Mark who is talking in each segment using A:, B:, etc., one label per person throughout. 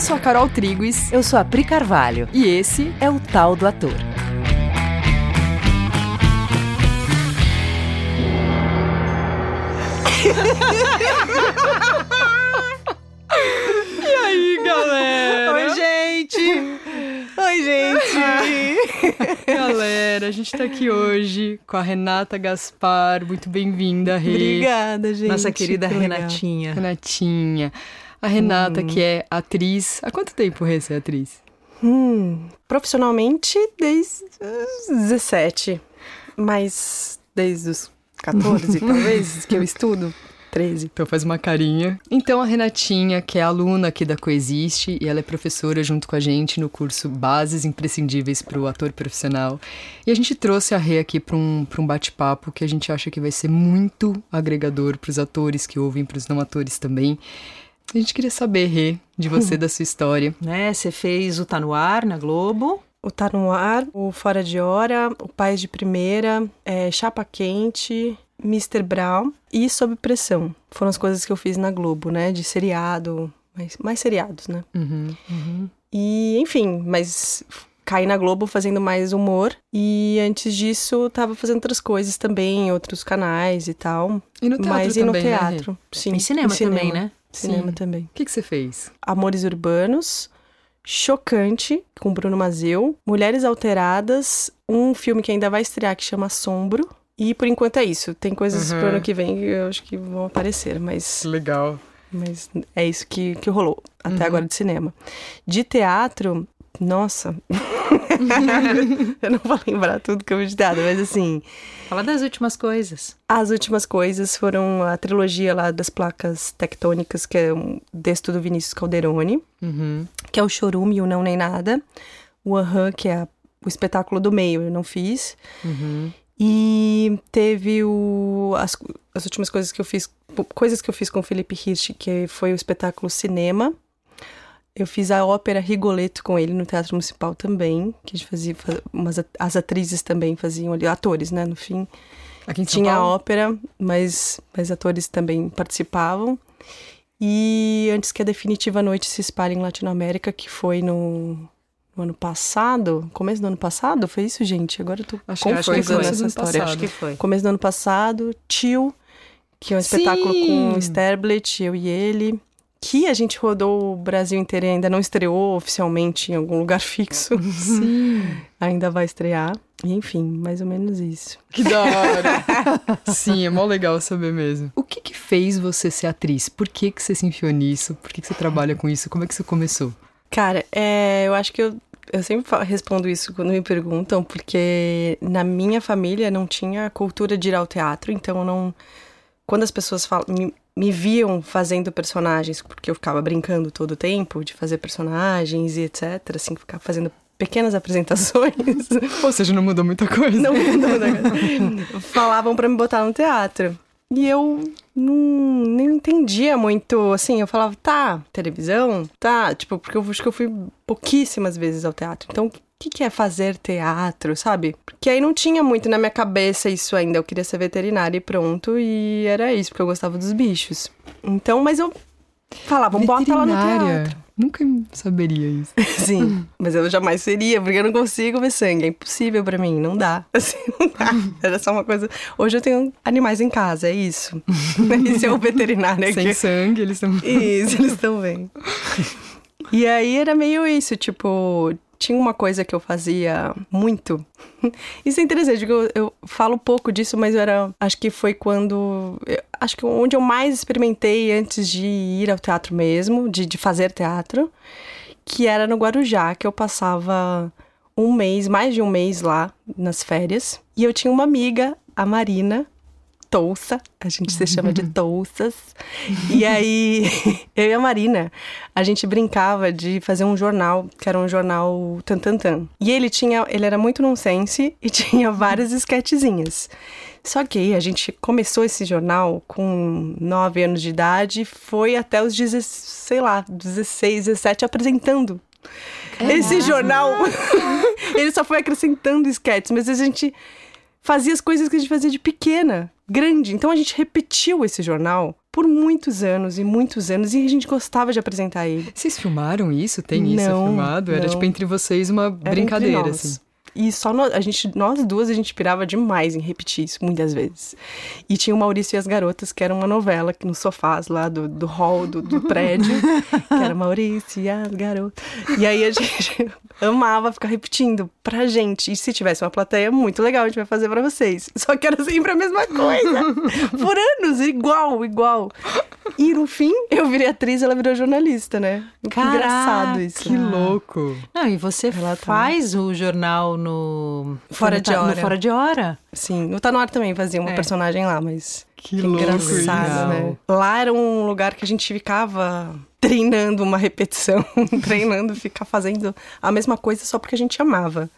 A: Eu sou a Carol Triguis.
B: Eu sou a Pri Carvalho.
A: E esse
B: é o Tal do Ator.
A: e aí, galera?
B: Oi, gente! Oi, gente!
A: Galera, a gente tá aqui hoje com a Renata Gaspar. Muito bem-vinda, Rê.
B: Obrigada, gente.
C: Nossa querida Renatinha.
A: Renatinha. A Renata, hum. que é atriz. Há quanto tempo, Rê, você é atriz?
D: Hum, profissionalmente, desde os 17. Mas desde os 14, talvez, que eu estudo. 13.
A: Então faz uma carinha. Então a Renatinha, que é aluna aqui da Coexiste, e ela é professora junto com a gente no curso Bases Imprescindíveis para o Ator Profissional. E a gente trouxe a Rê aqui para um, um bate-papo que a gente acha que vai ser muito agregador para os atores que ouvem, para os não atores também. A gente queria saber, Rê, de você, da sua história.
C: Né, você fez o Tá No Ar na Globo.
D: O Tá No Ar, o Fora de Hora, o Pais de Primeira, é, Chapa Quente, Mr. Brown e Sob Pressão. Foram as coisas que eu fiz na Globo, né? De seriado, mais, mais seriados, né?
A: Uhum, uhum.
D: E, enfim, mas caí na Globo fazendo mais humor. E antes disso, tava fazendo outras coisas também, em outros canais e tal.
A: E no teatro
D: Mas
A: também,
D: e no
A: né,
D: teatro,
A: Rê?
D: sim.
C: E cinema,
D: Em cinema
C: também, né?
D: Cinema
A: Sim.
D: também.
A: O que, que você fez?
D: Amores Urbanos, Chocante, com Bruno Mazeu, Mulheres Alteradas, um filme que ainda vai estrear que chama Assombro. E por enquanto é isso. Tem coisas
A: Uhum.
D: pro ano que vem que eu acho que vão aparecer, mas,
A: Legal.
D: mas é isso que, que rolou até
A: Uhum.
D: agora de cinema. De teatro, nossa. eu não vou lembrar tudo que eu vi de teatro, mas assim,
C: Fala das últimas coisas.
D: as últimas coisas foram a trilogia lá das placas tectônicas, que é um texto do Vinícius Calderoni.
A: Uhum.
D: que é o Chorume e o Não Nem Nada. O Aham, que é o espetáculo do meio, eu não fiz.
A: Uhum.
D: E teve o, as, as últimas coisas que eu fiz, coisas que eu fiz com o Felipe Hirsch, que foi o espetáculo Cinema. Eu fiz a ópera Rigoletto com ele no Teatro Municipal também, que a gente fazia, fa- umas, as atrizes também faziam ali, atores, né, no fim.
A: Aqui em São
D: Tinha a
A: Paulo?
D: ópera, mas, mas atores também participavam. E antes que a definitiva noite se espalhe em Latinoamérica, que foi no, no ano passado, começo do ano passado, foi isso, gente? Agora eu tô
A: Acho que
D: confusa
A: foi começo do
D: nessa
A: ano
D: história.
A: passado.
C: Acho que foi.
D: Começo do ano passado, Tio, que é um espetáculo
A: Sim!
D: com o Sterblit, eu e ele, que a gente rodou o Brasil inteiro e ainda não estreou oficialmente em algum lugar fixo.
A: Sim.
D: ainda vai estrear. E, Enfim, mais ou menos isso.
A: Que da hora. Sim, é mó legal saber mesmo. O que que fez você ser atriz? Por que que você se enfiou nisso? Por que que você trabalha com isso? Como é que você começou?
D: Cara, é, eu acho que eu, eu sempre fa- respondo isso quando me perguntam, porque na minha família não tinha cultura de ir ao teatro, então eu não. Quando as pessoas falam, me, me viam fazendo personagens, porque eu ficava brincando todo o tempo de fazer personagens e etc., assim, ficar fazendo pequenas apresentações.
A: Ou seja, não mudou muita coisa.
D: Não, não, não. Falavam pra me botar no teatro. E eu não, nem entendia muito, assim, eu falava, tá, televisão? Tá, tipo, porque eu acho que eu fui pouquíssimas vezes ao teatro. Então, que, que é fazer teatro, sabe? Porque aí não tinha muito na minha cabeça isso ainda. Eu queria ser veterinária e pronto, e era isso, porque eu gostava dos bichos. Então, mas eu falava, bota lá no teatro.
A: Nunca saberia isso.
D: Sim, mas eu jamais seria, porque eu não consigo ver sangue. É impossível pra mim, não dá. Assim, não dá. Era só uma coisa. Hoje eu tenho animais em casa, é isso. Esse é o veterinário aqui.
A: Sem sangue, eles estão.
D: Isso, eles estão bem. E aí era meio isso, tipo, tinha uma coisa que eu fazia muito. Isso é interessante, eu, eu falo pouco disso, mas era. Acho que foi quando. eu- acho que onde eu mais experimentei antes de ir ao teatro mesmo, de, de fazer teatro, que era no Guarujá, que eu passava um mês, mais de um mês lá nas férias. E eu tinha uma amiga, a Marina, Touça, a gente se chama de Touças. E aí, eu e a Marina, a gente brincava de fazer um jornal, que era um jornal Tantantan. E ele tinha, ele era muito nonsense e tinha várias esquetezinhas. Só que aí a gente começou esse jornal com 9 anos de idade e foi até os 16, sei lá, 16, 17 apresentando. Esse jornal, ele só foi acrescentando esquetes, mas a gente fazia as coisas que a gente fazia de pequena, grande. Então a gente repetiu esse jornal por muitos anos e muitos anos e a gente gostava de apresentar ele.
A: Vocês filmaram isso? Tem isso
D: Não,
A: filmado? Era
D: não.
A: tipo entre vocês uma
D: Era
A: brincadeira, assim.
D: E só nós, a gente, nós duas, a gente pirava demais em repetir isso, muitas vezes. E tinha o Maurício e as Garotas, que era uma novela que nos sofás lá do, do hall do, do prédio, que era Maurício e as Garotas. E aí a gente amava ficar repetindo pra gente. E se tivesse uma plateia, muito legal, a gente vai fazer pra vocês. Só que era sempre a mesma coisa. Por anos, igual, igual. E no fim, eu virei atriz, ela virou jornalista, né?
C: Caraca,
D: Engraçado isso.
A: Que louco!
C: Não, e você
D: Ela tá-
C: faz o jornal no...
D: Fora
C: no
D: de hora.
C: No Fora de Hora.
D: Sim, no Tá No Ar também fazia uma
C: É.
D: personagem lá, mas
A: Que louco
D: engraçado, né? Lá era um lugar que a gente ficava treinando uma repetição, treinando ficar fazendo a mesma coisa só porque a gente amava.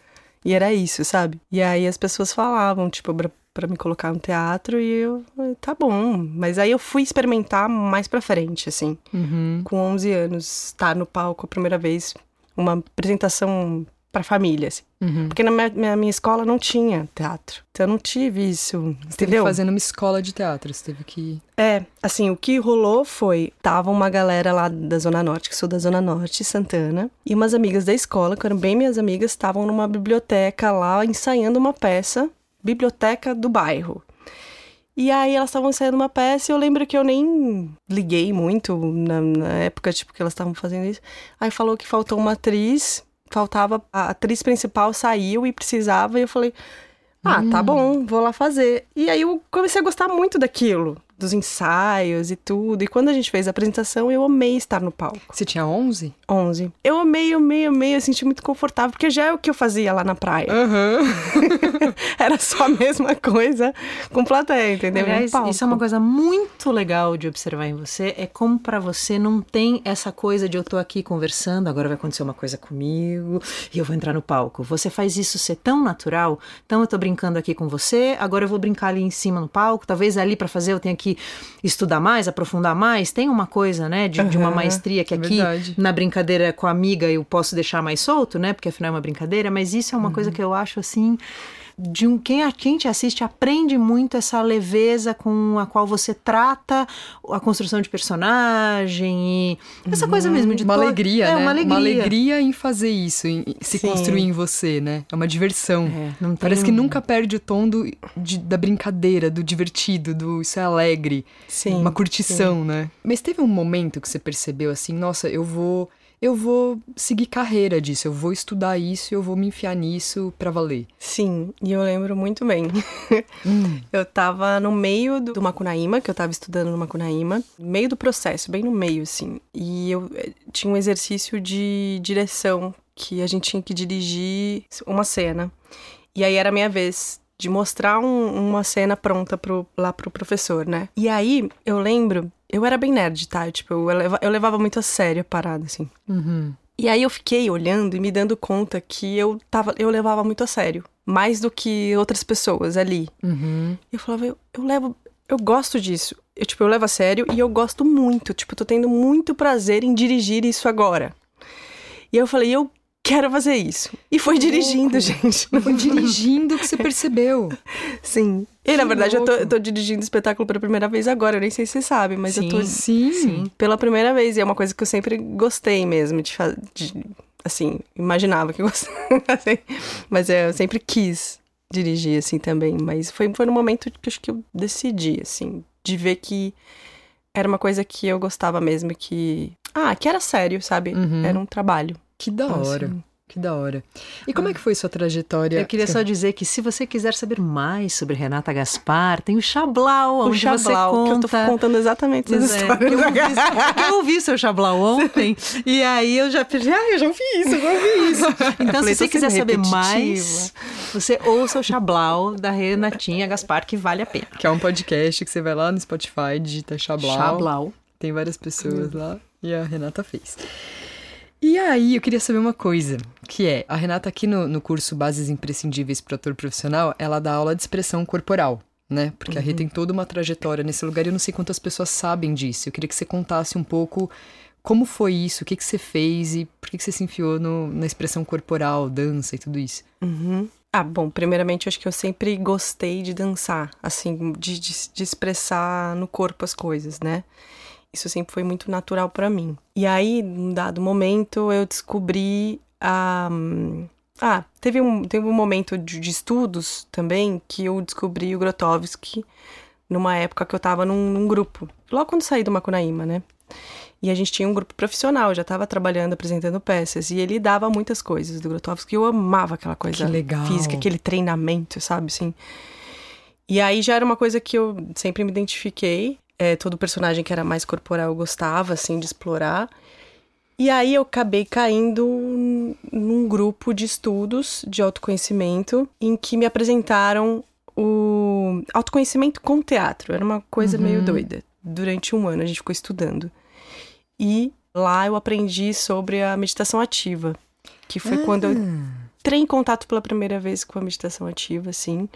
D: E era isso, sabe? E aí as pessoas falavam, tipo, pra, pra me colocar no teatro e eu, falei, tá bom. Mas aí eu fui experimentar mais pra frente, assim.
A: Uhum.
D: Com 11 anos, estar no palco a primeira vez, uma apresentação pra família, assim.
A: Uhum.
D: Porque na minha, minha, escola não tinha teatro. Então eu não tive isso,
A: Você teve
D: entendeu?
A: fazer numa escola de teatro, você teve que...
D: É, assim, o que rolou foi, tava uma galera lá da Zona Norte, que sou da Zona Norte, Santana, e umas amigas da escola, que eram bem minhas amigas, estavam numa biblioteca lá ensaiando uma peça, biblioteca do bairro. E aí elas estavam ensaiando uma peça e eu lembro que eu nem liguei muito na, na época, tipo, que elas estavam fazendo isso. Aí falou que faltou uma atriz, faltava, a atriz principal saiu e precisava, e eu falei, ah, tá bom, vou lá fazer. E aí eu comecei a gostar muito daquilo, dos ensaios e tudo. E quando a gente fez a apresentação, eu amei estar no palco.
A: Você tinha 11?
D: 11. Eu amei, amei, amei, eu senti muito confortável, porque já é o que eu fazia lá na praia.
A: Aham.
D: Era só a mesma coisa com plateia, entendeu?
C: Aliás, isso é uma coisa muito legal de observar em você, é como pra você não tem essa coisa de eu tô aqui conversando, agora vai acontecer uma coisa comigo e eu vou entrar no palco. Você faz isso ser tão natural, então eu tô brincando aqui com você, agora eu vou brincar ali em cima no palco, talvez ali pra fazer eu tenha que estudar mais, aprofundar mais, tem uma coisa, né, de, de uma maestria que
A: é
C: aqui
A: verdade.
C: na brincadeira com a amiga eu posso deixar mais solto, né, porque afinal é uma brincadeira, mas isso é uma coisa que eu acho assim de um quem a quem te assiste aprende muito essa leveza com a qual você trata a construção de personagem e essa coisa mesmo de
A: Uma alegria,
C: é,
A: né?
C: uma alegria.
A: em fazer isso, em se
D: Sim.
A: construir em você, né? É uma diversão.
C: É, tem
A: Parece que nunca perde o tom do, de- da brincadeira, do divertido, do isso é alegre.
D: Sim,
A: uma curtição, né? Mas teve um momento que você percebeu assim, nossa, eu vou. Eu vou seguir carreira disso, eu vou estudar isso, eu vou me enfiar nisso pra valer.
D: Sim, e eu lembro muito bem.
A: Hum.
D: Eu tava no meio do, do Macunaíma, que eu tava estudando no Macunaíma, no meio do processo, bem no meio, assim. E eu eh, tinha um exercício de direção, que a gente tinha que dirigir uma cena. E aí era a minha vez de mostrar um- uma cena pronta pro, lá pro professor, né? E aí, eu lembro, eu era bem nerd, tá? Tipo, eu, leva- eu levava muito a sério a parada, assim.
A: Uhum.
D: E aí eu fiquei olhando e me dando conta que eu tava, eu levava muito a sério, mais do que outras pessoas ali.
A: Uhum.
D: Eu falava, eu, eu levo, eu gosto disso. Eu tipo, eu levo a sério e eu gosto muito, tipo, tô tendo muito prazer em dirigir isso agora. E eu falei, eu quero fazer isso. E foi dirigindo, gente.
A: Foi dirigindo que você percebeu.
D: Sim. E na
A: Que
D: verdade eu tô,
A: louco.
D: eu tô dirigindo o espetáculo pela primeira vez agora, eu nem sei se você sabe, mas eu tô
A: Sim.
C: Sim.
D: pela primeira vez. E é uma coisa que eu sempre gostei mesmo de fazer. Assim, imaginava que eu gostava. mas é, eu sempre quis dirigir, assim, também. Mas foi, foi no momento que acho que eu decidi, assim, de ver que era uma coisa que eu gostava mesmo e que. Ah, que era sério, sabe?
A: Uhum.
D: Era um trabalho.
A: Que da hora.
D: Assim.
A: Que da hora. E como é que foi sua trajetória?
C: Eu queria só dizer que se você quiser saber mais sobre Renata Gaspar, tem o Chablau,
D: O
C: onde
D: Chablau,
C: você
D: que eu tô
C: conta...
D: contando exatamente
C: Pois
D: essas
C: é,
D: histórias.
C: que eu, ouvi, eu ouvi seu Chablau ontem e aí eu já pensei, ah, eu já ouvi isso, eu já ouvi isso. Então,
D: falei,
C: se você quiser saber mais, você ouça o Chablau da Renatinha Gaspar, que vale a pena.
A: Que é um podcast que você vai lá no Spotify, digita Chablau.
C: Chablau.
A: Tem várias pessoas lá e a Renata fez. E aí, eu queria saber uma coisa, que é, a Renata aqui no, no curso Bases Imprescindíveis para Ator Profissional, ela dá aula de expressão corporal, né? Porque a Rê tem toda uma trajetória nesse lugar e eu não sei quantas pessoas sabem disso. Eu queria que você contasse um pouco como foi isso, o que, que você fez e por que, que você se enfiou no- na expressão corporal, dança e tudo isso.
D: Uhum. Ah, bom, primeiramente eu acho que eu sempre gostei de dançar, assim, de, de, de expressar no corpo as coisas, né? Isso sempre foi muito natural para mim. E aí, num dado momento, eu descobri a. Ah, teve um, teve um momento de, de estudos também que eu descobri o Grotowski numa época que eu tava num, num grupo. Logo quando saí do Macunaíma, né? E a gente tinha um grupo profissional, já estava trabalhando, apresentando peças. E ele dava muitas coisas do Grotowski. Eu amava aquela coisa física, aquele treinamento, sabe? Assim. E aí já era uma coisa que eu sempre me identifiquei. É, todo personagem que era mais corporal eu gostava, assim, de explorar. E aí eu acabei caindo num grupo de estudos de autoconhecimento em que me apresentaram o autoconhecimento com teatro. Era uma coisa uhum. meio doida. Durante um ano a gente ficou estudando. E lá eu aprendi sobre a meditação ativa, que foi ah. quando eu entrei em contato pela primeira vez com a meditação ativa, assim.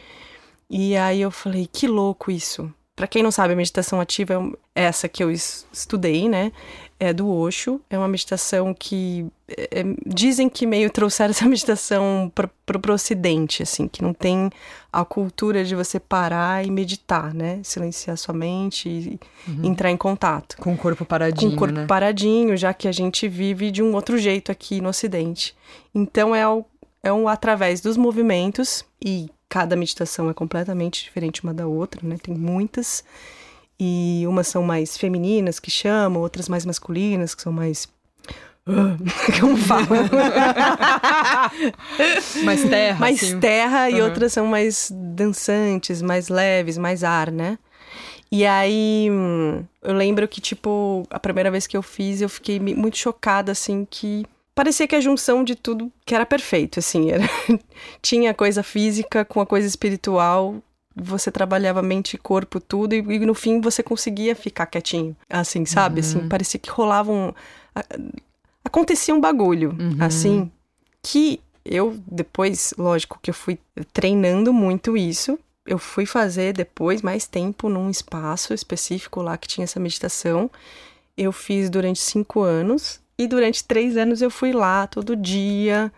D: E aí eu falei, que louco isso. Para quem não sabe, a meditação ativa é essa que eu estudei, né? É do Osho. É uma meditação que é, dizem que meio trouxeram essa meditação para o ocidente, assim, que não tem a cultura de você parar e meditar, né? Silenciar sua mente e uhum. entrar em contato.
A: Com o corpo paradinho,
D: Com o corpo
A: né?
D: paradinho, já que a gente vive de um outro jeito aqui no ocidente. Então é, o, é um através dos movimentos e cada meditação é completamente diferente uma da outra, né? Tem muitas. E umas são mais femininas, que chamam, outras mais masculinas, que são mais. Como fala?
A: mais terra.
D: Mais
A: assim.
D: terra, uhum. e outras são mais dançantes, mais leves, mais ar, né? E aí, eu lembro que, tipo, a primeira vez que eu fiz, eu fiquei muito chocada, assim, que parecia que a junção de tudo que era perfeito, assim, era tinha a coisa física com a coisa espiritual, você trabalhava mente e corpo tudo e, e no fim você conseguia ficar quietinho, assim, sabe? Assim, uhum. Assim, parecia que rolava um acontecia um bagulho, uhum. assim, que eu depois, lógico que eu fui treinando muito isso. Eu fui fazer depois mais tempo num espaço específico lá que tinha essa meditação. Eu fiz durante cinco anos e durante três anos eu fui lá todo dia.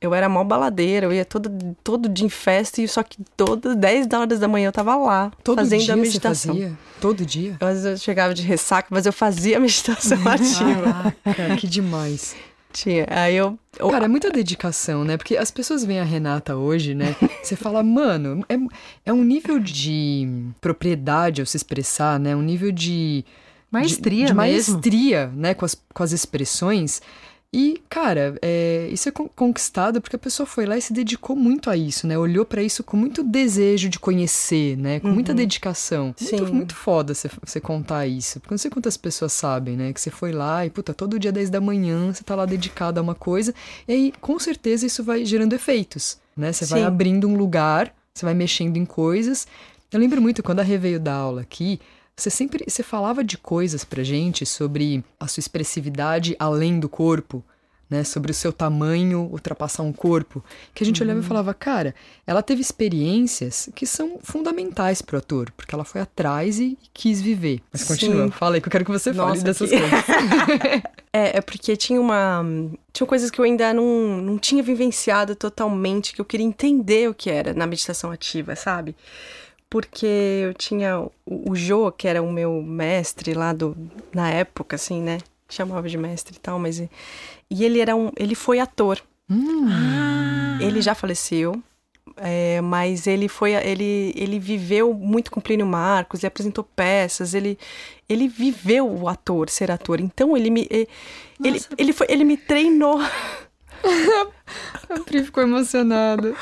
D: Eu era mó baladeira, eu ia todo, todo dia em festa, e só que todas 10 horas da manhã eu tava lá,
A: todo
D: fazendo
A: dia
D: a meditação.
A: Você fazia? Todo dia?
D: Às vezes eu chegava de ressaca, mas eu fazia a meditação ativa.
A: Caraca, que demais.
D: Tinha. Aí eu, eu.
A: Cara, é muita dedicação, né? Porque as pessoas veem a Renata hoje, né? Você fala, mano, é, é um nível de propriedade ao se expressar, né? Um nível de
C: Maestria
A: de, de maestria,
C: mesmo.
A: né, com as, com as expressões. E, cara, é, isso é conquistado porque a pessoa foi lá e se dedicou muito a isso, né? Olhou para isso com muito desejo de conhecer, né? Com uhum. muita dedicação. Sim. Muito, muito foda você, contar isso. Porque não sei quantas pessoas sabem, né? Que você foi lá e, puta, todo dia 10 da manhã você tá lá dedicado a uma coisa. E aí, com certeza, isso vai gerando efeitos, né? Você Sim. vai abrindo um lugar, você vai mexendo em coisas. Eu lembro muito quando a Rê veio dar aula aqui, você sempre você falava de coisas pra gente sobre a sua expressividade além do corpo, né? Sobre o seu tamanho ultrapassar um corpo. Que a gente uhum. olhava e uhum. falava, cara, ela teve experiências que são fundamentais pro ator, porque ela foi atrás e quis viver. Mas continua, Sim. fala aí que eu quero que você Nossa, fale dessas que... coisas.
D: é, é porque tinha uma. Tinha coisas que eu ainda não, não tinha vivenciado totalmente, que eu queria entender o que era na meditação ativa, sabe? Porque eu tinha o, o Jô, que era o meu mestre lá do na época assim, né? Chamava de mestre e tal, mas e ele era um, ele foi ator.
A: Hum. Ah.
D: Ele já faleceu, é, mas ele foi ele ele viveu muito com Plínio Marcos, ele apresentou peças, ele ele viveu o ator, ser ator. Então ele me ele ele, ele, foi, ele me treinou
A: A Pri ficou emocionada.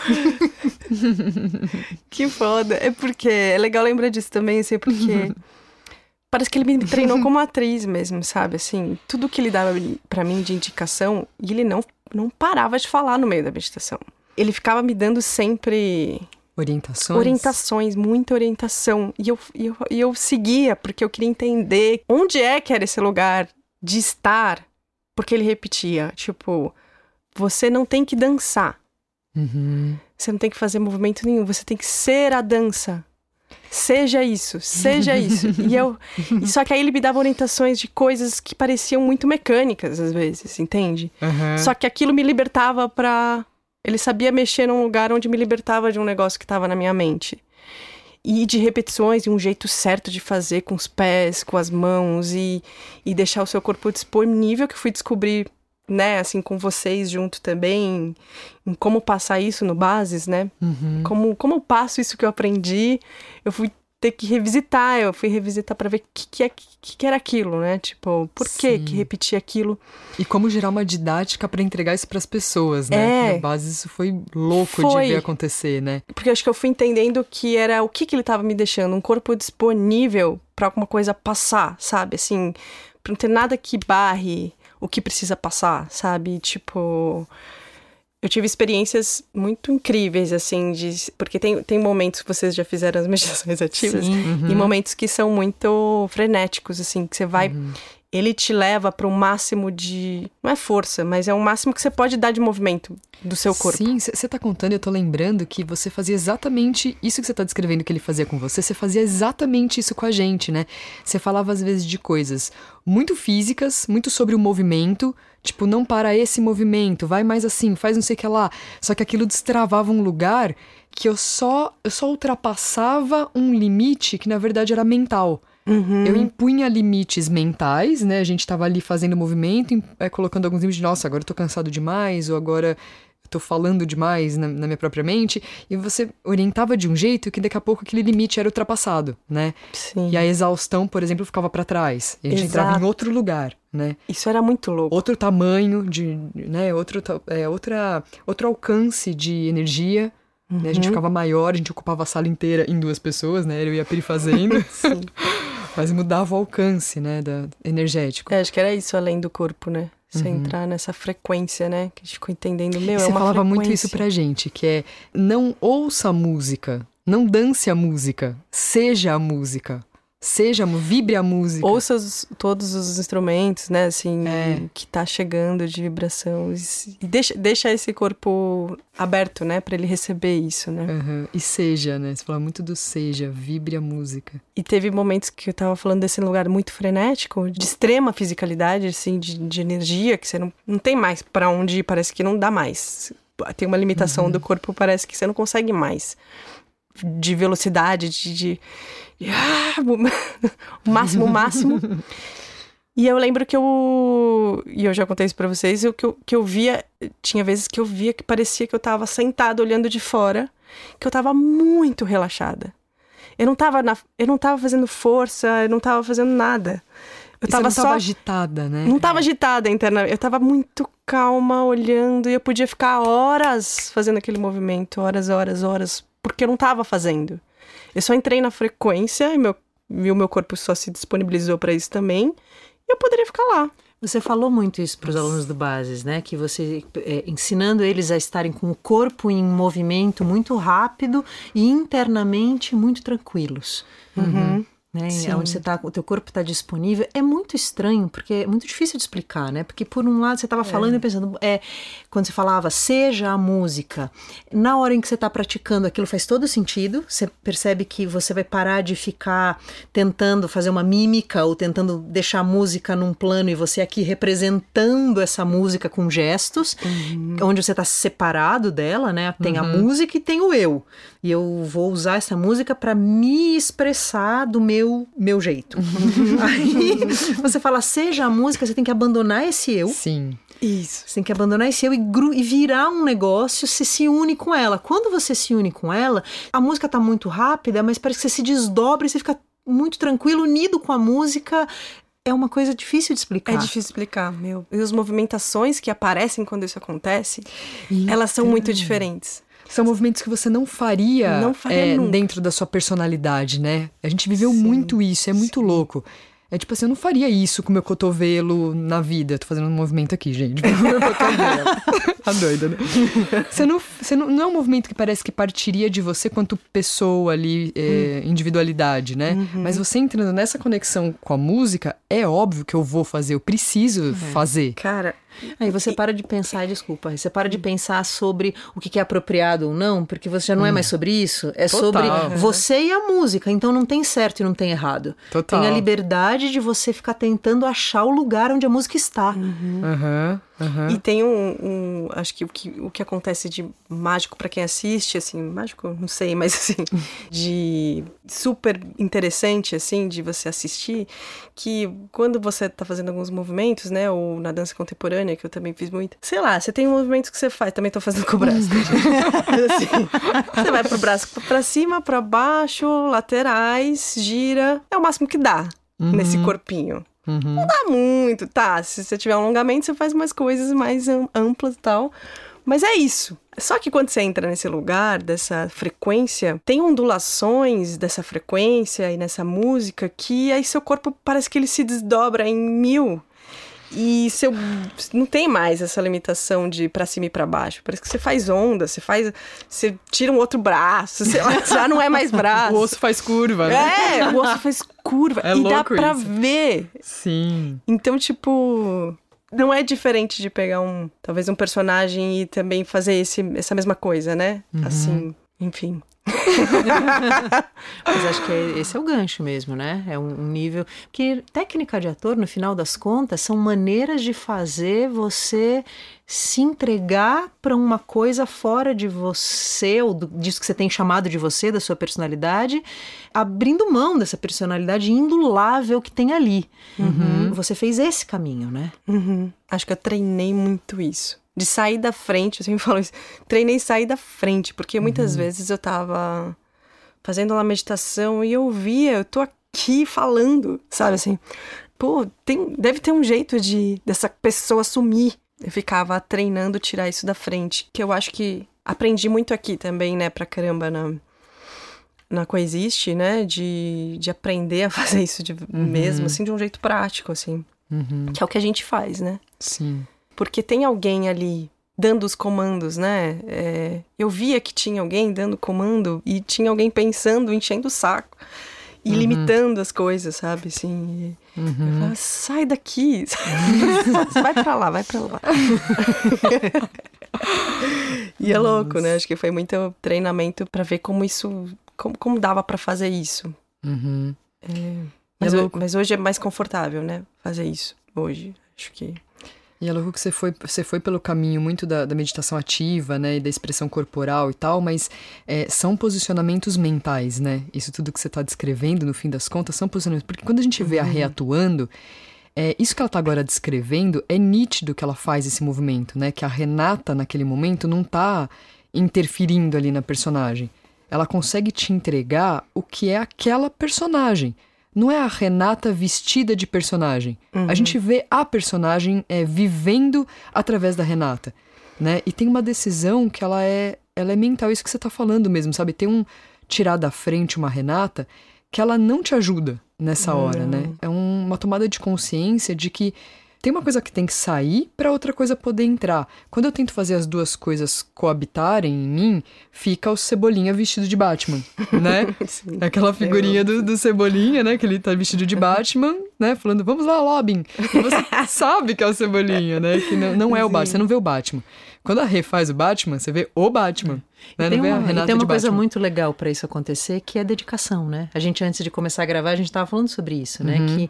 D: que foda. É porque é legal lembrar disso também, assim, porque parece que ele me treinou como atriz mesmo, sabe? Assim, tudo que ele dava para mim de indicação, e ele não, não parava de falar no meio da meditação. Ele ficava me dando sempre
A: Orientações?
D: Orientações, muita orientação. E eu, e eu, e eu seguia, porque eu queria entender onde é que era esse lugar de estar. Porque ele repetia, tipo, você não tem que dançar.
A: Uhum.
D: Você não tem que fazer movimento nenhum. Você tem que ser a dança. Seja isso, seja isso. e eu. Só que aí ele me dava orientações de coisas que pareciam muito mecânicas, às vezes, entende?
A: Uhum.
D: Só que aquilo me libertava pra Ele sabia mexer num lugar onde me libertava de um negócio que estava na minha mente. E de repetições e um jeito certo de fazer com os pés, com as mãos e, e deixar o seu corpo disponível, que eu fui descobrir, né, assim, com vocês junto também, em como passar isso no Bases, né? Como, como eu passo isso que eu aprendi, eu fui ter que revisitar, eu fui revisitar para ver o que, que, é, que, que era aquilo, né? Tipo, por que que repetir aquilo?
A: E como gerar uma didática pra entregar isso pras pessoas, né?
D: É.
A: Na base, isso foi louco
D: Foi.
A: de ver acontecer, né?
D: Porque acho que eu fui entendendo que era o que, que ele tava me deixando, um corpo disponível para alguma coisa passar, sabe? Assim, pra não ter nada que barre o que precisa passar, sabe? Tipo. Eu tive experiências muito incríveis, assim, de. Porque tem, tem momentos que vocês já fizeram as meditações ativas
C: Sim.
D: e momentos que são muito frenéticos, assim, que você vai.
A: Uhum.
D: Ele te leva para um máximo de. Não é força, mas é um máximo que você pode dar de movimento do seu corpo.
A: Sim, você tá contando, eu tô lembrando que você fazia exatamente isso que você tá descrevendo que ele fazia com você, você fazia exatamente isso com a gente, né? Você falava às vezes de coisas muito físicas, muito sobre o movimento, tipo, não para esse movimento, vai mais assim, faz não sei o que lá. Só que aquilo destravava um lugar que eu só eu só ultrapassava um limite que na verdade era mental.
D: Uhum.
A: Eu impunha limites mentais, né? A gente tava ali fazendo movimento, é, colocando alguns limites de, nossa, agora eu tô cansado demais, ou agora eu tô falando demais na, na minha própria mente. E você orientava de um jeito que daqui a pouco aquele limite era ultrapassado, né?
D: Sim.
A: E a exaustão, por exemplo, ficava pra trás. E a gente entrava em outro lugar, né?
D: Isso era muito louco.
A: Outro tamanho de, né? Outro, é, outra, outro alcance de energia. Né? A gente ficava maior, a gente ocupava a sala inteira em duas pessoas, né? Eu e a Peri fazendo.
D: Sim.
A: Mas mudava o alcance, né, da, energético.
D: É, acho que era isso além do corpo, né? Você entrar nessa frequência, né? Que a gente ficou entendendo. Meu,
A: E
D: é
A: você falava muito
D: frequência.
A: isso pra gente, que é não ouça a música, não dance a música, seja a música. Seja, vibre a música.
D: Ouça os- todos os instrumentos, né? Assim,
A: É.
D: que tá chegando de vibração. E, deixa, deixa esse corpo aberto, né? Pra ele receber isso, né?
A: Aham. E seja, né? Você fala muito do seja, vibre a música.
D: E teve momentos que eu tava falando desse lugar muito frenético, de extrema fisicalidade, assim, de, de energia, que você não, não tem mais pra onde ir, parece que não dá mais. Tem uma limitação do corpo, parece que você não consegue mais. De velocidade, de. de, de ah, o máximo, o máximo. E eu lembro que eu. E eu já contei isso pra vocês, eu, que, eu, que eu via. Tinha vezes que eu via que parecia que eu tava sentada olhando de fora, que eu tava muito relaxada. Eu não tava, na, eu não tava fazendo força, eu não tava fazendo nada. Eu tava só.
A: tava agitada, né?
D: Não tava agitada internamente. Eu tava muito calma, olhando, e eu podia ficar horas fazendo aquele movimento, horas, horas, horas, porque eu não tava fazendo. Eu só entrei na frequência e meu, e o meu corpo só se disponibilizou pra isso também, e eu poderia ficar lá.
C: Você falou muito isso para os alunos do Bases, né? Que você é, ensinando eles a estarem com o corpo em movimento muito rápido e internamente muito tranquilos.
D: Uhum.
C: Né?
D: Sim.
C: Onde você tá, o teu corpo está disponível. É muito estranho, porque é muito difícil de explicar, né? Porque por um lado você estava falando e pensando, é, quando você falava seja a música, na hora em que você está praticando aquilo faz todo sentido. Você percebe que você vai parar de ficar tentando fazer uma mímica ou tentando deixar a música num plano e você aqui representando essa música com gestos, onde você está separado dela, né? Tem a música e tem o eu. E eu vou usar essa música para me expressar do meu meu jeito. Aí você fala, seja a música, você tem que abandonar esse eu.
A: Sim.
D: Isso.
C: Você tem que abandonar esse eu e, gru- e virar um negócio, você se une com ela. Quando você se une com ela, a música tá muito rápida, mas parece que você se desdobra e você fica muito tranquilo, unido com a música. É uma coisa difícil de explicar.
D: É difícil explicar, meu. E as movimentações que aparecem quando isso acontece, elas são muito diferentes.
A: São movimentos que você não faria,
D: Não faria
A: é, dentro da sua personalidade, né? A gente viveu muito isso, é muito louco. É tipo assim, eu não faria isso com meu cotovelo na vida. Tô fazendo um movimento aqui, gente. Meu cotovelo. tá doida, né? Você, não, você não, não é um movimento que parece que partiria de você quanto pessoa ali, é, individualidade, né? Mas você entrando nessa conexão com a música, é óbvio que eu vou fazer, eu preciso fazer.
D: Cara,
C: Aí você para de pensar, desculpa, você para de pensar sobre o que é apropriado ou não, porque você já não é mais sobre isso, é
A: Total.
C: sobre você e a música, então não tem certo e não tem errado.
A: Total.
C: Tem a liberdade de você ficar tentando achar o lugar onde a música está.
A: Aham. Aham.
D: E tem um, um- acho que o, que o que acontece de mágico pra quem assiste, assim, mágico, não sei, mas assim, de super interessante, assim, de você assistir, que quando você tá fazendo alguns movimentos, né, ou na dança contemporânea, que eu também fiz muito, sei lá, você tem movimentos que você faz, também tô fazendo com o braço, tá? Mas, assim, você vai pro braço pra cima, pra baixo, laterais, gira, é o máximo que dá nesse corpinho
A: Uhum.
D: dá muito, tá? Se você tiver um alongamento, você faz umas coisas mais am- amplas e tal. Mas é isso. Só que quando você entra nesse lugar, dessa frequência, tem ondulações dessa frequência e nessa música que aí seu corpo parece que ele se desdobra em mil. E seu, não tem mais essa limitação de pra cima e pra baixo. Parece que você faz onda, você faz. Você tira um outro braço, lá, já não é mais braço.
A: O osso faz curva, né?
D: É, o osso faz curva.
A: É
D: e dá pra
A: isso.
D: ver
A: Sim.
D: então, tipo, não é diferente de pegar um, talvez um personagem e também fazer esse, essa mesma coisa, né? Assim, enfim.
C: Mas acho que é- esse é o gancho mesmo, né? É um, um nível. Porque técnica de ator, no final das contas, são maneiras de fazer você se entregar para uma coisa fora de você, ou do, disso que você tem chamado de você, da sua personalidade, abrindo mão dessa personalidade indulável que tem ali. Você fez esse caminho, né?
D: Uhum. Acho que eu treinei muito isso. De sair da frente, eu sempre falo isso. Treinei sair da frente, porque muitas vezes eu tava fazendo uma meditação e eu via, eu tô aqui falando, sabe assim? Pô, tem, deve ter um jeito de dessa pessoa sumir. Eu ficava treinando tirar isso da frente, que eu acho que aprendi muito aqui também, né, pra caramba na na Coexiste, né, de, de aprender a fazer isso de mesmo, assim, de um jeito prático, assim.
A: Uhum.
D: Que é o que a gente faz, né?
A: Sim.
D: Porque tem alguém ali dando os comandos, né? É, eu via que tinha alguém dando comando e tinha alguém pensando, enchendo o saco e limitando as coisas, sabe? Assim, e eu sai daqui, vai pra lá, vai pra lá. e é louco, né? Acho que foi muito treinamento pra ver como isso, como, como dava pra fazer isso.
A: Uhum.
D: Mas,
A: é
D: ho-
A: louco.
D: mas hoje é mais confortável, né? Fazer isso hoje. Acho que
A: E é louco que você foi, você foi pelo caminho muito da, da meditação ativa, né, e da expressão corporal e tal, mas é, são posicionamentos mentais, né? Isso tudo que você está descrevendo, no fim das contas, são posicionamentos. Porque quando a gente vê a Rê atuando, é, isso que ela está agora descrevendo é nítido que ela faz esse movimento, né? Que a Renata, naquele momento, não está interferindo ali na personagem. Ela consegue te entregar o que é aquela personagem. Não é a Renata vestida de personagem. A gente vê a personagem é, vivendo através da Renata, né? E tem uma decisão que ela é, ela é mental, isso que você tá falando mesmo, sabe? Tem um tirar da frente uma Renata que ela não te ajuda nessa hora, né? É um- uma tomada de consciência de que tem uma coisa que tem que sair para outra coisa poder entrar. Quando eu tento fazer as duas coisas coabitarem em mim, fica o Cebolinha vestido de Batman, né?
D: Sim.
A: Aquela figurinha do, do Cebolinha, né? Que ele tá vestido de Batman, né? Falando, vamos lá, Robin. E você sabe que é o Cebolinha, né? Que não, não é o Batman, você não vê o Batman. Quando a Rê faz o Batman, você vê o Batman. Né?
C: E tem uma, tem uma coisa
A: Batman.
C: muito legal para isso acontecer, que é a dedicação, né? A gente, antes de começar a gravar, a gente estava falando sobre isso, né?
A: Uhum.
C: Que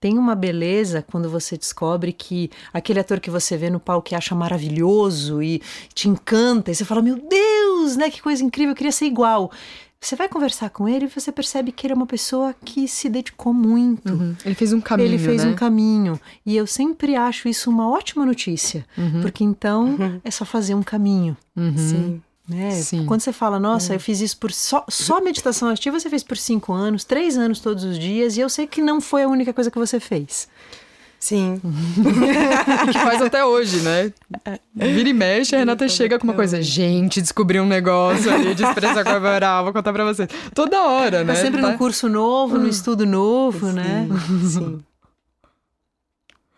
C: tem uma beleza quando você descobre que aquele ator que você vê no palco que acha maravilhoso e te encanta, e você fala, meu Deus, né? Que coisa incrível, eu queria ser igual. Você vai conversar com ele e você percebe que ele é uma pessoa que se dedicou muito.
A: Uhum. Ele fez um caminho,
C: Ele fez
A: né?
C: um caminho. E eu sempre acho isso uma ótima notícia.
A: Uhum.
C: Porque então é só fazer um caminho.
D: Sim.
C: Né?
A: Sim.
C: Quando você fala, nossa, eu fiz isso por só, só meditação ativa, você fez por cinco anos, três anos todos os dias, e eu sei que não foi a única coisa que você fez.
D: Sim.
A: que faz até hoje, né? Vira e mexe, a Renata chega com uma coisa. Gente, descobri um negócio ali de expressão corporal, vou contar pra vocês. Toda hora, né?
C: Tá sempre
A: Tá-
C: num curso novo, num estudo novo, né?
D: Sim.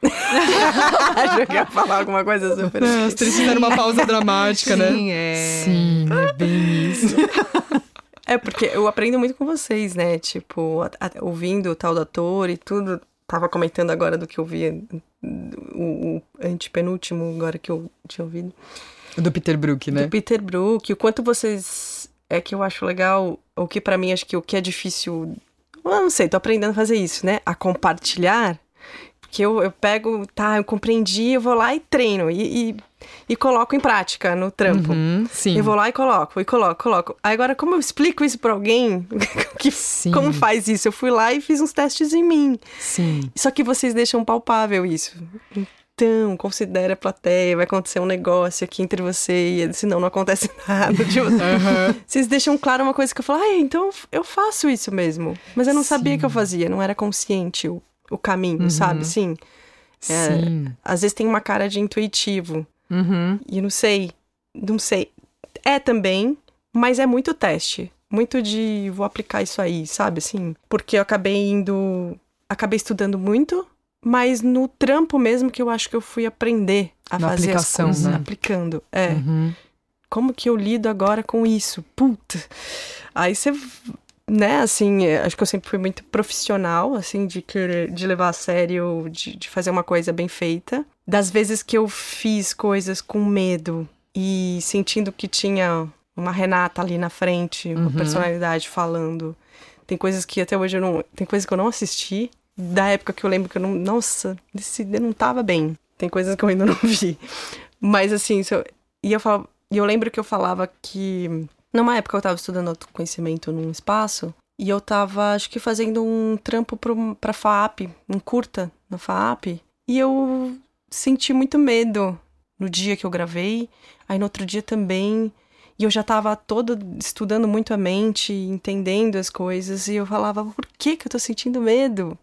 D: Achou que ia falar alguma coisa super.
A: É, As três fizeram uma pausa dramática, né?
C: Sim, é.
A: Sim, é bem isso.
D: É, porque eu aprendo muito com vocês, né? Tipo, a- a- ouvindo o tal do ator e tudo. Tava comentando agora do que eu vi, o, o antepenúltimo agora que eu tinha ouvido.
A: Do Peter Brook, né?
D: Do Peter Brook, o quanto vocês. É que eu acho legal, o que pra mim acho que o que é difícil. Eu não sei, tô aprendendo a fazer isso, né? A compartilhar. Porque eu, eu pego, tá, eu compreendi, eu vou lá e treino. E, e, e coloco em prática no trampo.
A: Uhum, sim.
D: Eu vou lá e coloco, e coloco, coloco. Agora, como eu explico isso pra alguém, que,
A: Sim.
D: como faz isso? Eu fui lá e fiz uns testes em mim.
A: Sim.
D: Só que vocês deixam palpável isso. Então, considere a plateia, vai acontecer um negócio aqui entre você e senão não acontece nada. Tipo, Vocês deixam claro uma coisa que eu falo, ah, então eu faço isso mesmo. Mas eu não sabia que eu fazia, não era consciente o, o caminho, sabe? Sim. É,
A: Sim.
D: Às vezes tem uma cara de intuitivo.
C: Uhum.
D: E não sei, não sei. É também, mas é muito teste. Muito de vou aplicar isso aí, sabe? Assim, porque eu acabei indo. Acabei estudando muito, mas no trampo mesmo que eu acho que eu fui aprender a
A: Na
D: fazer
A: aplicação,
D: as coisas.
A: né?
D: Aplicando. É.
A: Uhum.
D: Como que eu lido agora com isso? Puta. Aí você. Né, assim, é, acho que eu sempre fui muito profissional, assim, de querer, de levar a sério, de, de fazer uma coisa bem feita. Das vezes que eu fiz coisas com medo e sentindo que tinha uma Renata ali na frente, uma
A: Uhum.
D: personalidade falando. Tem coisas que até hoje eu não. Tem coisas que eu não assisti. Da época que eu lembro que eu não. Nossa, esse eu não tava bem. Tem coisas que eu ainda não vi. Mas assim, eu, e eu falava, e eu lembro que eu falava que numa época eu tava estudando autoconhecimento num espaço e eu tava, acho que fazendo um trampo pro, pra FAAP, um curta na FAAP, e eu senti muito medo no dia que eu gravei, aí no outro dia também, e eu já tava toda estudando muito a mente, entendendo as coisas, e eu falava, por que que eu tô sentindo medo?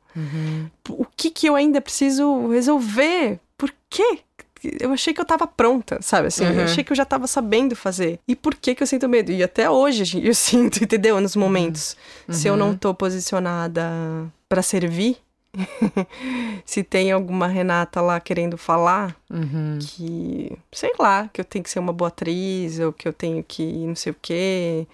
D: O que que eu ainda preciso resolver? Por quê? Eu achei que eu tava pronta, sabe? Assim,
A: Uhum.
D: eu achei que eu já tava sabendo fazer. E por que que eu sinto medo? E até hoje eu sinto, entendeu? Nos momentos. Se eu não tô posicionada pra servir, se tem alguma Renata lá querendo falar,
A: Uhum.
D: que, sei lá, que eu tenho que ser uma boa atriz, ou que eu tenho que não sei o quê,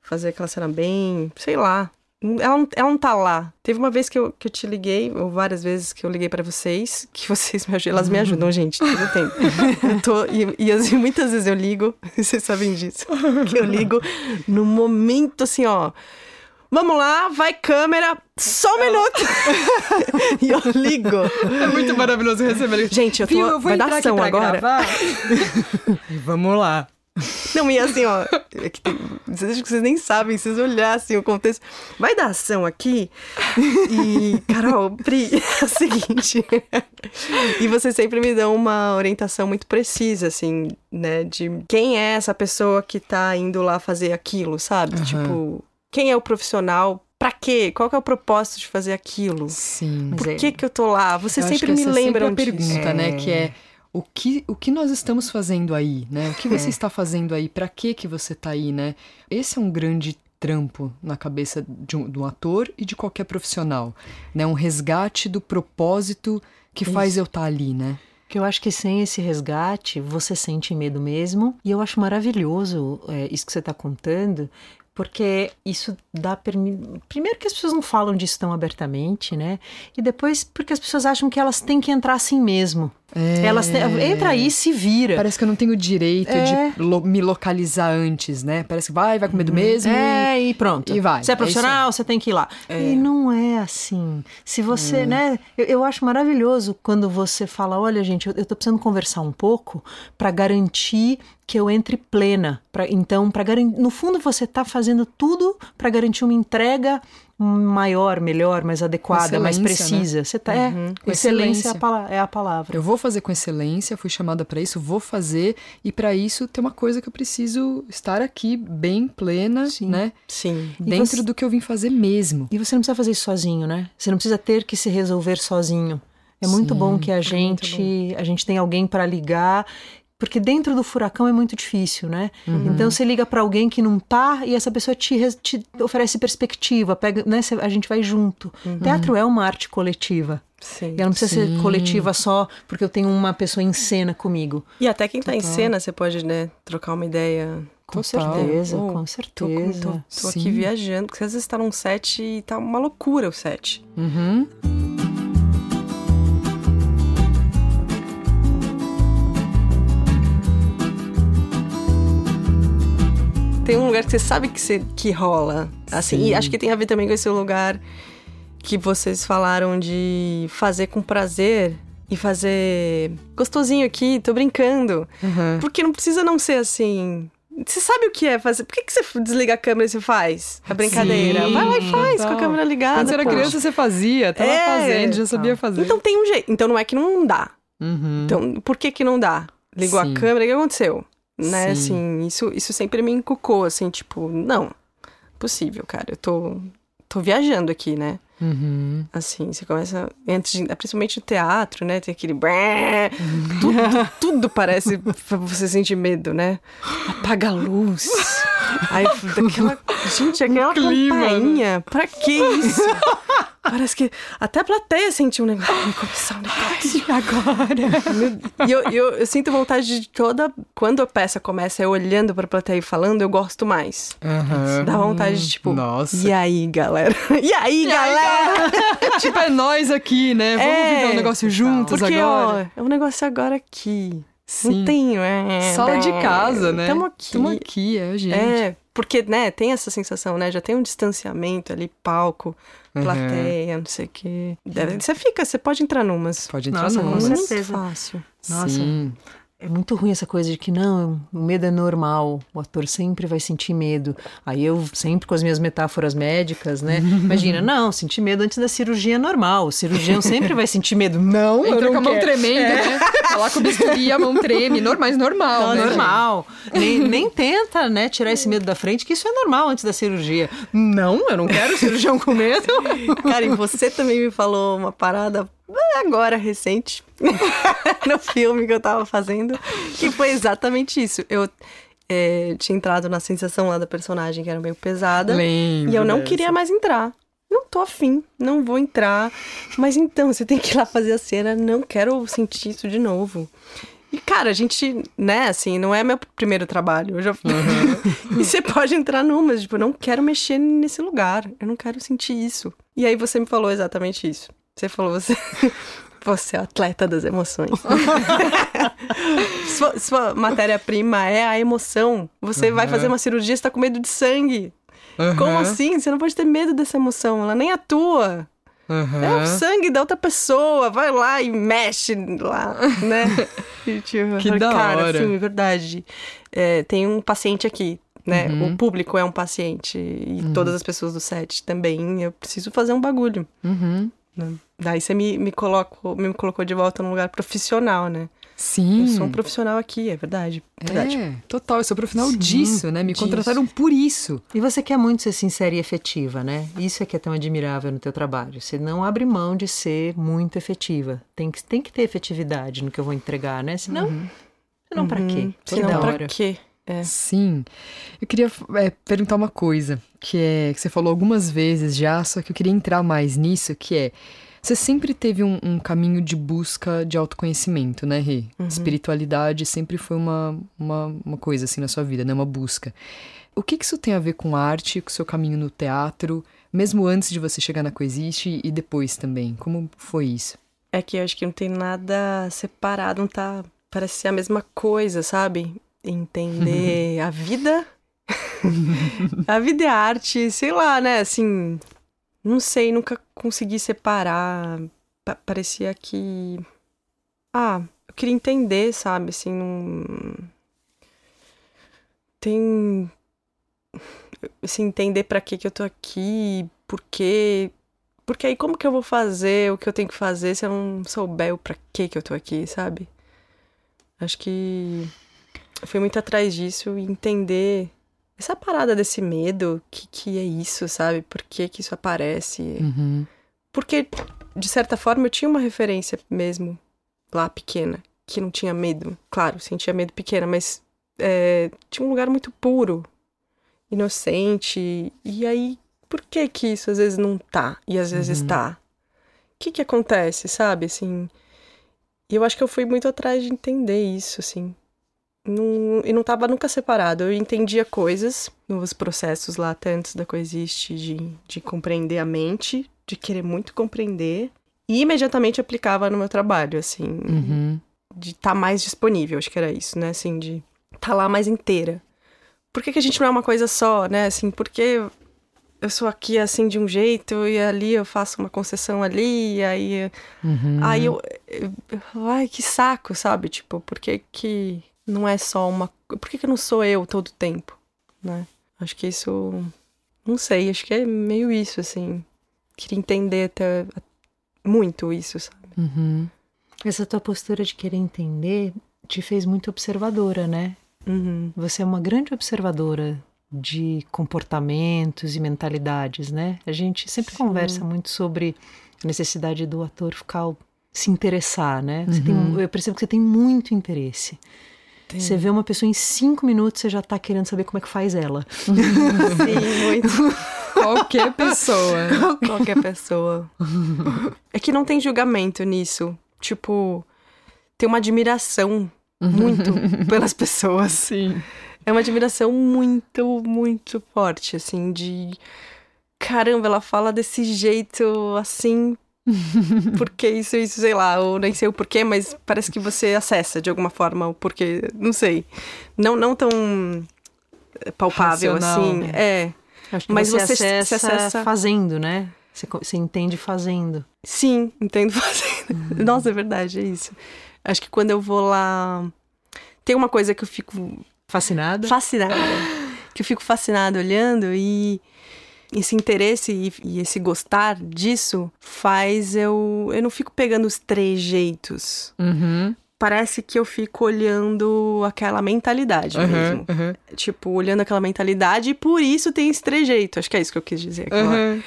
D: fazer aquela cena bem, sei lá. Ela não, ela não tá lá. Teve uma vez que eu, que eu te liguei, ou várias vezes que eu liguei pra vocês, que vocês me ajudam. Elas me ajudam, gente, todo o tempo. Eu tô, e, e assim, muitas vezes eu ligo, vocês sabem disso, que eu ligo no momento assim, ó. Vamos lá, vai câmera, só um minuto. e eu ligo.
A: É muito maravilhoso receber isso.
D: Gente, eu tô.
A: Viu, eu vou
D: vai dar ação
A: pra
D: agora.
A: gravar. e vamos lá.
D: Não, e assim, ó. É que tem, vocês acham que vocês nem sabem, se vocês olhassem o contexto. Vai dar ação aqui. E, Carol, Pri, é o seguinte. e vocês sempre me dão uma orientação muito precisa, assim, né? De quem é essa pessoa que tá indo lá fazer aquilo, sabe?
A: Aham.
D: Tipo, quem é o profissional? Pra quê? Qual que é o propósito de fazer aquilo?
A: Sim.
D: Por
C: é-
D: que que eu tô lá? Vocês
A: Eu acho
D: sempre
A: que
D: me
A: essa é sempre
D: lembram
A: a
D: disso.
A: pergunta, né?
C: É.
A: Que é o que, o que nós estamos fazendo aí, né? O que você está fazendo aí? Pra que que você tá aí, né? Esse é um grande trampo na cabeça de um, do ator e de qualquer profissional, né? Um resgate do propósito que faz eu estar ali, né?
C: Que eu acho que sem esse resgate, você sente medo mesmo. E eu acho maravilhoso é, isso que você está contando, porque isso dá. Primeiro que as pessoas não falam disso tão abertamente, né? E depois porque as pessoas acham que elas têm que entrar assim mesmo.
A: É.
C: Elas entra aí e se vira.
A: Parece que eu não tenho o direito
C: É.
A: de lo- me localizar antes, né? Parece que vai, vai com medo mesmo.
C: É, e pronto.
A: e vai.
C: Você é
A: É
C: profissional, você tem que ir lá. E não é assim. Se você, né? Eu, eu acho maravilhoso quando você fala: olha, gente, eu, eu tô precisando conversar um pouco para garantir que eu entre plena. Pra, então, para garantir. No fundo, você tá fazendo tudo para garantir uma entrega maior, melhor, mais adequada, mais
A: excelência,
C: precisa. Você tá, é, excelência, é a
A: excelência.
C: pala- é a palavra.
A: Eu vou fazer com excelência, fui chamada para isso, vou fazer e para isso tem uma coisa que eu preciso estar aqui bem plena,
C: Sim.
A: né?
D: Sim.
A: Dentro
C: você-
A: do que eu vim fazer mesmo.
C: E você não precisa fazer isso sozinho, né? Você não precisa ter que se resolver sozinho. É muito
A: Sim,
C: bom que a
D: muito
C: gente a gente tem alguém para ligar, porque dentro do furacão é muito difícil, né? Então você liga para alguém que não tá e essa pessoa te, te oferece perspectiva, pega, né? A gente vai junto. Teatro é uma arte coletiva.
D: Sim.
C: E ela não precisa
A: Sim.
C: ser coletiva só porque eu tenho uma pessoa em cena comigo.
D: E até quem tá em cena, você pode, né, trocar uma ideia.
C: Com
A: Total.
C: certeza,
D: Oh,
C: com
D: Tô,
C: certeza.
D: tô, tô aqui
A: Sim.
D: viajando, porque às vezes tá num set e tá uma loucura o set.
A: Uhum.
D: Tem um lugar que você sabe que, você, que rola. Assim,
A: Sim.
D: e acho que tem a ver também com esse lugar que vocês falaram de fazer com prazer e fazer gostosinho aqui, tô brincando.
A: Uhum.
D: Porque não precisa não ser assim. Você sabe o que é fazer? Por que, que você desliga a câmera e você faz a brincadeira?
A: Sim,
D: Vai lá e faz com a câmera ligada.
A: Quando você era
D: pô.
A: criança, você fazia, tava
D: É,
A: fazendo, já sabia fazer.
D: Então tem um jeito. Então não é que não dá.
A: Uhum.
D: Então, por que que não dá? Ligou
A: Sim.
D: a câmera, o que aconteceu? Né,
A: Sim.
D: assim, isso, isso sempre me encucou, assim, tipo, não, possível, cara, eu tô, tô viajando aqui, né?
A: Uhum.
D: Assim, você começa, antes de, principalmente no teatro, né, tem aquele bré, tudo, tudo parece pra você sentir medo, né? Apaga a luz, aí daquela, gente, aquela
A: clima, né?
D: campainha, pra que isso? Parece que até a plateia sentiu um negócio, vai começar um negócio.
A: Agora.
D: E eu, eu, eu sinto vontade de toda. Quando a peça começa, eu olhando pra plateia e falando, eu gosto mais.
A: Uhum.
D: Dá vontade de, tipo.
A: Nossa.
D: E aí, galera? E aí, galera?
A: tipo, é nós aqui, né? Vamos
D: É,
A: viver um negócio juntos
D: Porque,
A: agora.
D: ó, é um negócio agora aqui.
A: Sim.
D: Não tem. É,
A: Sala de casa, né?
D: Tamo aqui.
A: Tamo aqui, é gente.
D: É, porque, né, tem essa sensação, né? Já tem um distanciamento ali, palco,
A: Uhum.
D: plateia, não sei o quê. Você fica, você pode entrar numas.
A: Pode entrar
C: Nossa, com
A: numas.
D: Muito
C: certeza.
D: fácil.
C: Nossa.
A: Sim.
C: É muito ruim essa coisa de que não, o medo é normal, o ator sempre vai sentir medo. Aí eu sempre com as minhas metáforas médicas, né? Imagina, não, sentir medo antes da cirurgia é normal. O cirurgião sempre vai sentir medo. Não, eu
A: Entra
C: não
A: com a mão
C: quero.
A: tremendo, né? Tá lá com o bisturi, a mão treme. Normal, mas normal,
C: Não,
A: né?
C: normal. Nem, nem tenta, né, tirar esse medo da frente, que isso é normal antes da cirurgia. Não, eu não quero cirurgião com medo.
D: Cara, e você também me falou uma parada agora recente no filme que eu tava fazendo, que foi exatamente isso. Eu é, tinha entrado na sensação lá da personagem que era meio pesada
A: Lembro
D: e eu não
A: dessa.
D: queria mais entrar. Não tô afim, não vou entrar. Mas então, você tem que ir lá fazer a cena, não quero sentir isso de novo. E, cara, a gente, né, assim, não é meu primeiro trabalho. Eu já... e você pode entrar numas, tipo, eu não quero mexer nesse lugar. Eu não quero sentir isso. E aí você me falou exatamente isso. Você falou, você, você é o atleta das emoções. sua sua matéria-prima é a emoção. Você vai fazer uma cirurgia, você tá com medo de sangue.
A: Uhum.
D: Como assim? Você não pode ter medo dessa emoção. Ela nem atua.
A: Uhum.
D: É o sangue da outra pessoa. Vai lá e mexe lá, né? E, tipo,
A: Que
D: falei,
A: da
D: cara,
A: hora.
D: sim, é verdade. É, tem um paciente aqui, né?
A: Uhum.
D: O público é um paciente. E todas as pessoas do set também. Eu preciso fazer um bagulho.
A: Uhum.
D: Né? Daí você me, me, colocou, me colocou de volta num lugar profissional, né?
A: Sim.
D: Eu sou um profissional aqui, é verdade. verdade.
A: É, total, eu sou profissional
C: Sim,
A: disso, né? Me
D: disso.
A: contrataram por isso.
C: E você quer muito ser sincera e efetiva, né? Isso é que é tão admirável no teu trabalho. Você não abre mão de ser muito efetiva. Tem que, tem que ter efetividade no que eu vou entregar, né? Senão, senão pra quê?
D: Uhum.
C: Que
D: Senão,
C: da
D: pra quê? É.
A: Sim. Eu queria é, perguntar uma coisa, que é que você falou algumas vezes já, só que eu queria entrar mais nisso, que é você sempre teve um, um caminho de busca de autoconhecimento, né, Rê? Espiritualidade sempre foi uma, uma, uma coisa assim na sua vida, né? Uma busca. O que, que isso tem a ver com arte, com o seu caminho no teatro, mesmo antes de você chegar na Coexiste e depois também? Como foi isso?
D: É que eu acho que não tem nada separado, não tá. Parece ser a mesma coisa, sabe? Entender a vida. a vida é arte, sei lá, né? Assim. Não sei, nunca consegui separar. Pa- parecia que. Ah, eu queria entender, sabe? Assim, não. Tem. Assim, entender pra que que eu tô aqui, por quê. Porque aí como que eu vou fazer o que eu tenho que fazer se eu não souber o pra que que eu tô aqui, sabe? Acho que eu fui muito atrás disso e entender essa parada desse medo, que que é isso, sabe? Por que que isso aparece?
A: Uhum.
D: Porque, de certa forma, eu tinha uma referência mesmo lá pequena, que não tinha medo. Claro, sentia medo pequena, mas é, tinha um lugar muito puro, inocente. E aí, por que que isso às vezes não tá e às vezes
A: Uhum.
D: tá? O que que acontece, sabe? Assim. E eu acho que eu fui muito atrás de entender isso, assim. Não, e não tava nunca separado. Eu entendia coisas nos processos lá, até antes da Coexiste, de, de compreender a mente, de querer muito compreender. E imediatamente aplicava no meu trabalho, assim,
A: Uhum.
D: de estar mais disponível, acho que era isso, né? Assim, de estar lá mais inteira. Por que, que a gente não é uma coisa só, né? Assim, porque eu sou aqui assim de um jeito e ali eu faço uma concessão ali, e aí.
A: Uhum.
D: Aí eu, eu- eu- Ai, que saco, sabe? Tipo, por que que não é só uma. Por que que não sou eu todo tempo, né? Acho que isso. Não sei, acho que é meio isso, assim. Queria entender até muito isso, sabe?
A: Uhum.
C: Essa tua postura de querer entender te fez muito observadora, né?
D: Uhum.
C: Você é uma grande observadora de comportamentos e mentalidades, né? A gente sempre conversa muito sobre a necessidade do ator ficar se interessar, né? Você tem eu percebo que você tem muito interesse. Você vê uma pessoa em cinco minutos, você já tá querendo saber como é que faz ela.
D: Sim, muito.
A: Qualquer pessoa.
D: Qualquer pessoa. É que não tem julgamento nisso. Tipo, tem uma admiração muito pelas pessoas.
A: Sim.
D: É uma admiração muito, muito forte, assim, de. Caramba, ela fala desse jeito assim. Porque isso, isso, sei lá, ou nem sei o porquê, mas parece que você acessa de alguma forma o porquê, não sei. Não, não tão palpável
A: Racional,
D: assim.
A: né?
D: É.
C: Acho que
D: Mas
C: você,
D: você
C: acessa,
D: acessa-
C: fazendo, né? Você, você entende fazendo.
D: Sim, entendo fazendo. Nossa, é verdade, é isso. Acho que quando eu vou lá. Tem uma coisa que eu fico
C: Fascinada?
D: fascinada. que eu fico fascinada olhando e esse interesse e, e esse gostar disso faz eu. Eu não fico pegando os trejeitos.
A: Uhum.
D: Parece que eu fico olhando aquela mentalidade mesmo.
A: Uhum. Uhum.
D: Tipo, olhando aquela mentalidade e por isso tem esse trejeito. Acho que é isso que eu quis dizer.
A: Uhum.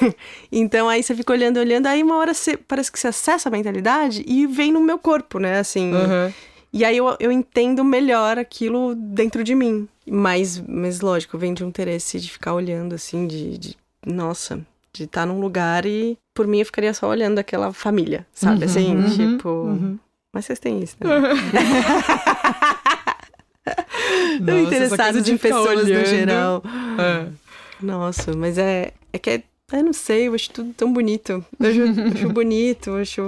D: então aí você fica olhando, olhando, aí uma hora você parece que você acessa a mentalidade e vem no meu corpo, né? Assim.
A: Uhum.
D: E aí eu, eu entendo melhor aquilo dentro de mim. Mas, mas lógico, vem de um interesse de ficar olhando, assim, de. de nossa, de estar num lugar e por mim eu ficaria só olhando aquela família, sabe? assim,
A: uhum,
D: tipo. Mas vocês têm isso, né?
A: Nossa, essa
D: interessado
A: de
D: pessoas no
A: olhando.
D: geral.
A: É.
D: Nossa, mas é, é que é, eu não sei, eu acho tudo tão bonito. Eu acho, acho bonito, eu acho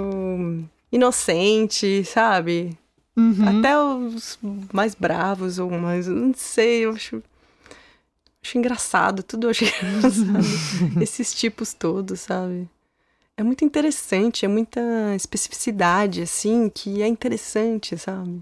D: inocente, sabe?
A: Uhum.
D: Até os mais bravos ou mais, não sei, eu acho, acho engraçado, tudo eu acho engraçado. Esses tipos todos, sabe? É muito interessante, é muita especificidade, assim, que é interessante, sabe?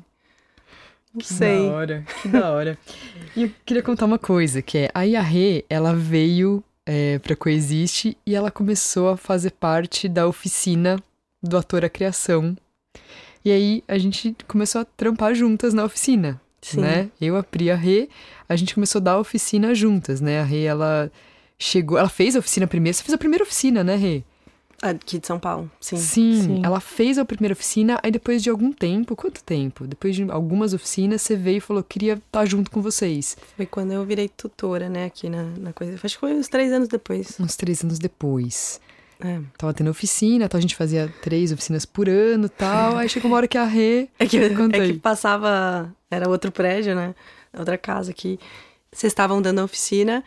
D: Não
A: Que
D: sei.
A: da hora, que da hora. E eu queria contar uma coisa, que é a Yahê, ela veio é, pra Coexiste e ela começou a fazer parte da oficina do Ator à Criação. E aí a gente começou a trampar juntas na oficina,
D: Sim.
A: né? Eu, a Pri a Rê, a gente começou a dar oficina juntas, né? A Rê, ela chegou, ela fez a oficina primeiro, você fez a primeira oficina, né, Rê?
D: Aqui de São Paulo, sim.
A: Sim,
C: Sim.
A: ela fez a primeira oficina, aí depois de algum tempo, quanto tempo? Depois de algumas oficinas, você veio e falou, queria estar junto com vocês.
D: Foi quando eu virei tutora, né, aqui na, na coisa. Acho que foi uns três anos depois.
A: Uns três anos depois.
D: É.
A: Tava tendo oficina, então a gente fazia três oficinas por ano e tal. Aí chegou uma hora que a Rê.
D: É que, é que passava. Era outro prédio, né? Outra casa aqui. Vocês estavam dando a oficina.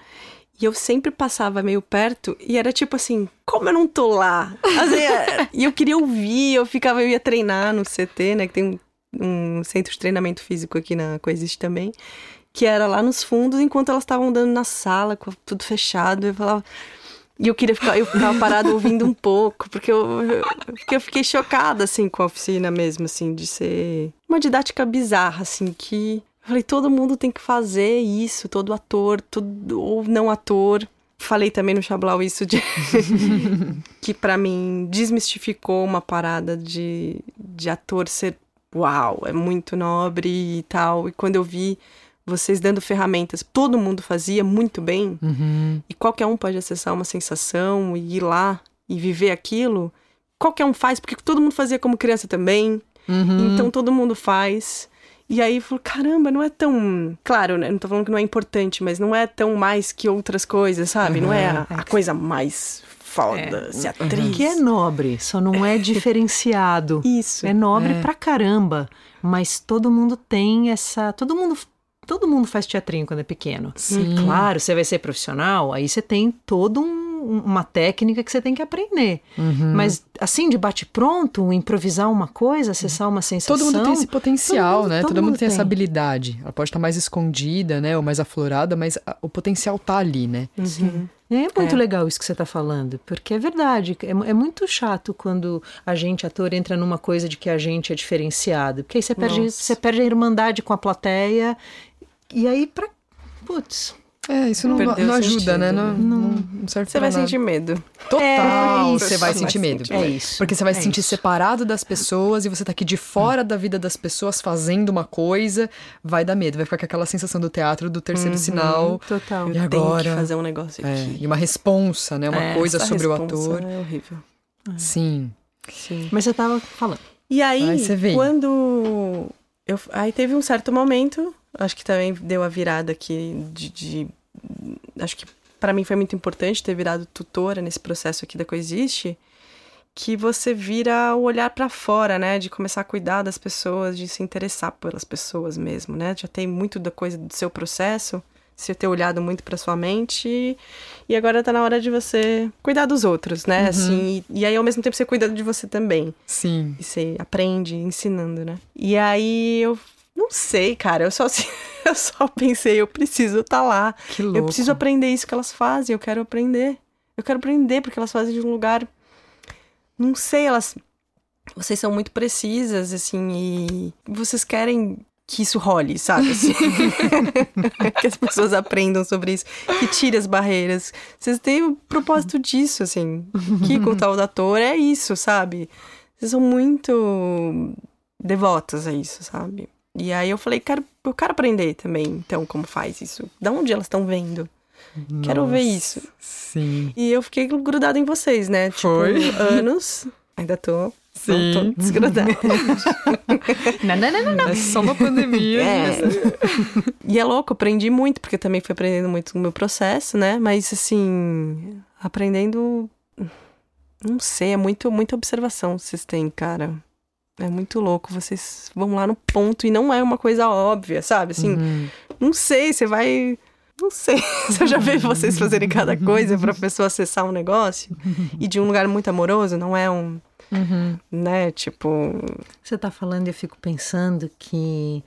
D: E eu sempre passava meio perto e era tipo assim, como eu não tô lá? Assim, e eu queria ouvir, eu ficava, eu ia treinar no CT, né? Que tem um, um centro de treinamento físico aqui na Coexiste também. Que era lá nos fundos, enquanto elas estavam dando na sala, com tudo fechado. Eu falava. E eu queria ficar, eu ficava parada ouvindo um pouco, porque eu, porque eu fiquei chocada, assim, com a oficina mesmo, assim, de ser uma didática bizarra, assim, que eu falei, todo mundo tem que fazer isso, todo ator, todo, ou não ator. Falei também no Chablau isso de que pra mim desmistificou uma parada de, de ator ser uau, é muito nobre e tal. E quando eu vi vocês dando ferramentas, todo mundo fazia muito bem,
A: Uhum.
D: e qualquer um pode acessar uma sensação e ir lá e viver aquilo. Qualquer um faz, porque todo mundo fazia como criança também.
A: Uhum.
D: Então todo mundo faz. E aí eu falo, caramba, não é tão. Claro, né? Não tô falando que não é importante, mas não é tão mais que outras coisas, sabe? Não é a, a coisa mais foda, ser atriz.
C: Que é nobre, só não é diferenciado.
D: Isso.
C: É nobre
A: É.
C: pra caramba, mas todo mundo tem essa, todo mundo todo mundo faz teatrinho quando é pequeno.
A: Sim.
C: Claro, você vai ser profissional, aí você tem toda um- uma técnica que você tem que aprender.
A: Uhum.
C: Mas assim, de bate pronto, improvisar uma coisa, acessar uma sensação.
A: Todo mundo tem esse potencial,
C: todo mundo-
A: né?
C: todo
A: Todo, mundo
C: mundo
A: tem essa habilidade. Ela pode estar mais escondida, né? Ou mais aflorada, mas a- o potencial tá ali, né?
D: Uhum.
C: É muito
D: É.
C: legal isso que você está falando, porque é verdade. É, é muito chato quando a gente, ator, entra numa coisa de que a gente é diferenciado. Porque aí você perde,
D: Nossa.
C: você perde a irmandade com a plateia. E aí, pra. Putz.
A: É, isso não, não ajuda,
D: sentido,
A: né?
D: né?
A: Não, não, não serve
D: Você vai
A: nada.
D: sentir medo.
A: Total,
C: É
A: você vai sentir medo.
C: É isso.
A: Porque você vai
C: é
A: se sentir
C: isso.
A: separado das pessoas e você tá aqui de fora da vida das pessoas fazendo uma coisa, vai dar medo, vai ficar com aquela sensação do teatro do terceiro sinal.
C: Total.
A: E
D: Eu tenho
A: agora?
D: que fazer um negócio
A: É,
D: aqui.
A: e uma responsa, né? Uma
C: É,
A: coisa
D: Essa
A: sobre o ator.
D: É horrível.
A: Sim.
D: Sim.
C: Mas você estava falando.
D: E aí,
A: Aí
D: quando. Eu, aí teve um certo momento, acho que também deu a virada aqui de. de- acho que pra mim foi muito importante ter virado tutora nesse processo aqui da Coexiste, que você vira o olhar pra fora, né? De começar a cuidar das pessoas, de se interessar pelas pessoas mesmo, né? Já tem muito da coisa do seu processo, você ter olhado muito pra sua mente, e agora tá na hora de você cuidar dos outros, né? Assim, e, e aí ao mesmo tempo você cuida de você também.
A: Sim.
D: E você aprende ensinando, né? E aí eu não sei, cara. Eu só, eu só pensei, eu preciso estar lá.
A: Que louco.
D: Eu preciso aprender isso que elas fazem. Eu quero aprender. Eu quero aprender porque elas fazem de um lugar. Não sei, elas. Vocês são muito precisas, assim, e vocês querem que isso role, sabe? Assim. que as pessoas aprendam sobre isso, que tire as barreiras. Vocês têm o propósito disso, assim. Que o tal da é isso, sabe? Vocês são muito devotas a isso, sabe? E aí eu falei, quero, eu quero aprender também, então, como faz isso. Da onde elas estão vendo? Quero ver isso.
A: Sim.
D: E eu fiquei grudada em vocês, né?
A: Foi?
D: Tipo, anos. Ainda tô.
A: Sim.
D: Não tô desgrudada.
C: Não, não, não, não, não.
A: É só uma pandemia.
D: É. E é louco, aprendi muito, porque também fui aprendendo muito no meu processo, né? Mas assim, aprendendo. Não sei, é muito, muita observação que vocês têm, cara. É muito louco. Vocês vão lá no ponto e não é uma coisa óbvia, sabe? Assim,
A: Uhum.
D: não sei, você vai. Não sei. Se eu já vi vocês fazerem cada coisa pra pessoa acessar um negócio. E de um lugar muito amoroso, não é um.
A: Uhum.
D: Né? Tipo.
C: Você está falando e eu fico pensando que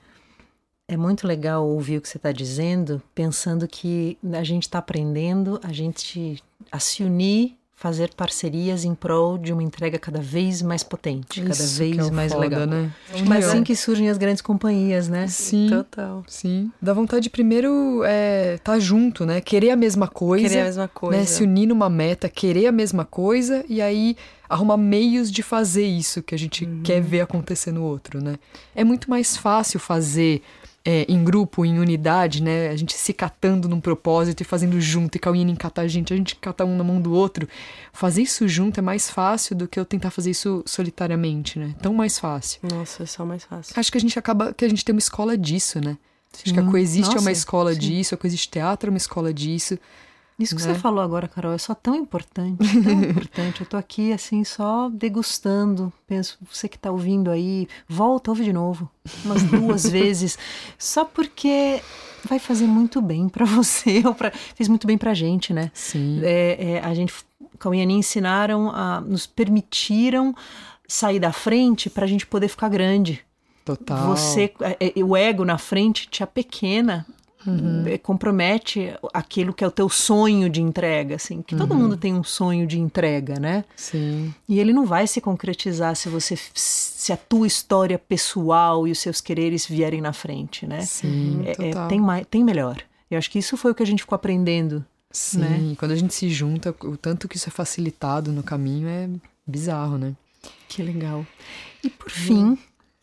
C: é muito legal ouvir o que você está dizendo, pensando que a gente está aprendendo a gente a se unir, fazer parcerias em prol de uma entrega cada vez mais potente, cada
A: Isso
C: vez
A: que é
C: mais
A: foda,
C: legal.
A: né?
C: Mas
A: União.
C: assim que surgem as grandes companhias, né?
A: Sim.
D: Total.
A: Sim. Dá vontade de primeiro é, tá junto, né? Querer a mesma coisa.
D: Querer a mesma coisa.
A: Né? Se unir numa meta, querer a mesma coisa e aí arrumar meios de fazer isso que a gente
D: Uhum.
A: quer ver acontecer no outro, né? É muito mais fácil fazer é, em grupo, em unidade, né? A gente se catando num propósito e fazendo junto e Cauine catar a gente, a gente cata um na mão do outro. Fazer isso junto é mais fácil do que eu tentar fazer isso solitariamente, né? Tão mais fácil.
D: Nossa, é só mais fácil.
A: Acho que a gente acaba que a gente tem uma escola disso, né? Acho que a
C: Sim.
A: Coexiste é uma
C: Nossa,
A: escola
C: sim.
A: disso, a Coexiste Teatro é uma escola disso.
C: Isso que
A: né?
C: você falou agora, Carol, é só tão importante, tão importante. Eu tô aqui assim só degustando. Penso, você que tá ouvindo aí, volta, ouve de novo, umas duas vezes, só porque vai fazer muito bem pra você, ou pra, fez muito bem pra gente, né?
A: Sim.
C: É, é, a gente, Cauiani ensinaram, a, nos permitiram sair da frente pra gente poder ficar grande.
A: Total.
C: Você, é, é, o ego na frente te apequena, é, compromete aquilo que é o teu sonho de entrega, assim. Que todo mundo tem um sonho de entrega, né?
A: Sim.
C: E ele não vai se concretizar se você, se a tua história pessoal e os seus quereres vierem na frente, né?
A: Sim,
C: É- é,
A: total.
C: tem, mai- tem melhor. Eu acho que isso foi o que a gente ficou aprendendo.
A: Sim,
C: né?
A: quando a gente se junta, o tanto que isso é facilitado no caminho é bizarro, né?
C: Que legal. E por fim,